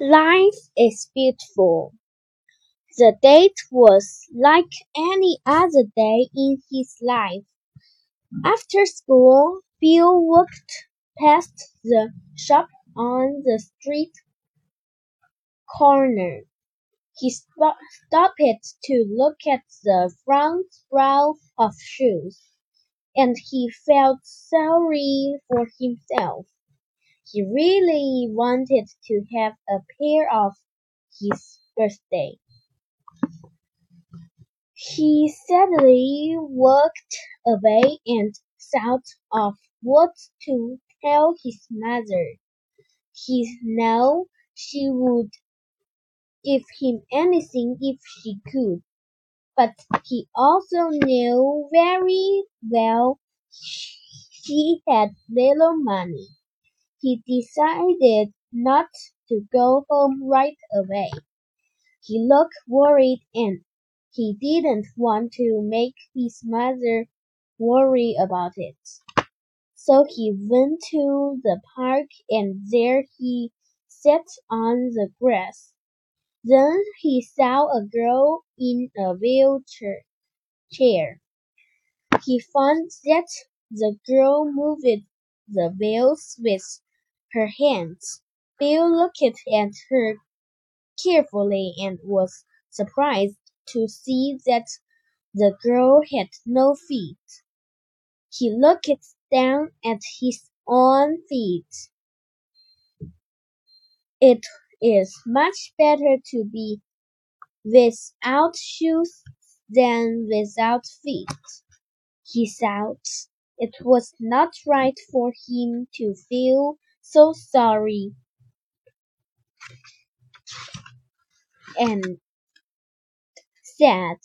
Life is beautiful. The date was like any other day in his life. After school, Bill walked past the shop on the street corner. He stopped to look at the front row of shoes, and he felt sorry for himself. He really wanted to have a pair of his birthday. He sadly walked away and thought of what to tell his mother. He knew she would give him anything if she could, but he also knew very well she had little money. He decided not to go home right away. He looked worried and he didn't want to make his mother worry about it. So he went to the park and there he sat on the grass. Then he saw a girl in a wheelchair. He found that the girl moved the wheels with her hands. Bill looked at her carefully and was surprised to see that the girl had no feet. He looked down at his own feet. It is much better to be without shoes than without feet, he thought. It was not right for him to feel so sorry and sad.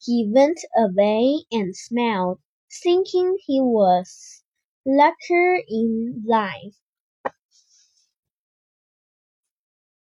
He went away and smiled, thinking he was luckier in life